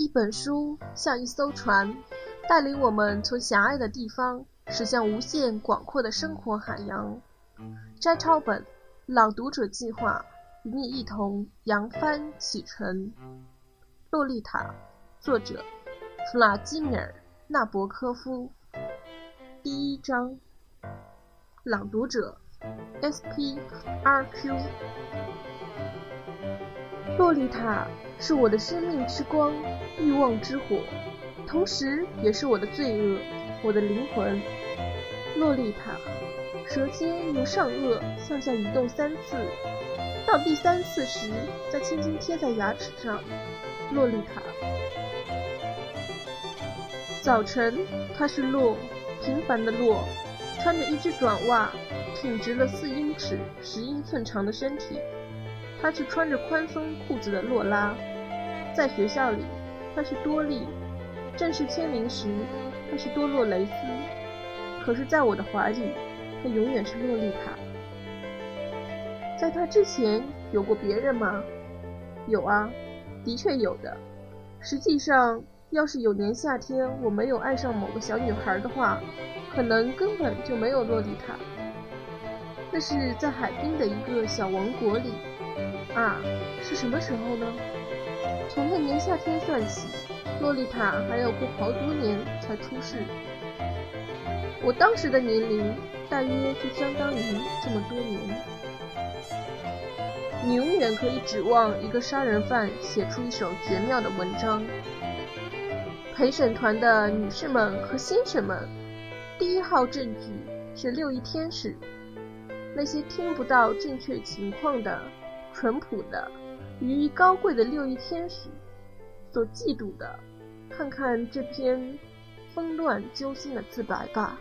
一本书像一艘船，带领我们从狭隘的地方驶向无限广阔的生活海洋。摘抄本，朗读者计划与你一同扬帆启程。洛丽塔，作者弗拉基米尔·纳博科夫。第一章，朗读者 S.P.R.Q。洛丽塔是我的生命之光，欲望之火，同时也是我的罪恶，我的灵魂。洛丽塔，舌尖由上颚向下移动三次，到第三次时再轻轻贴在牙齿上。洛丽塔，早晨，她是洛，平凡的洛，穿着一只短袜，挺直了四英尺十英寸长的身体。她是穿着宽松裤子的洛拉，在学校里，她是多莉；正式签名时，她是多洛雷斯。可是，在我的怀里，她永远是洛丽塔。在她之前，有过别人吗？有啊，的确有的。实际上，要是有年夏天我没有爱上某个小女孩的话，可能根本就没有洛丽塔。那是在海滨的一个小王国里。啊，是什么时候呢？从那年夏天算起，洛丽塔还要过好多年才出世。我当时的年龄大约就相当于这么多年。你永远可以指望一个杀人犯写出一首绝妙的文章。陪审团的女士们和先生们，第一号证据是六翼天使。那些听不到正确情况的。淳朴的、于高贵的六翼天使所嫉妒的，看看这篇纷乱揪心的自白吧。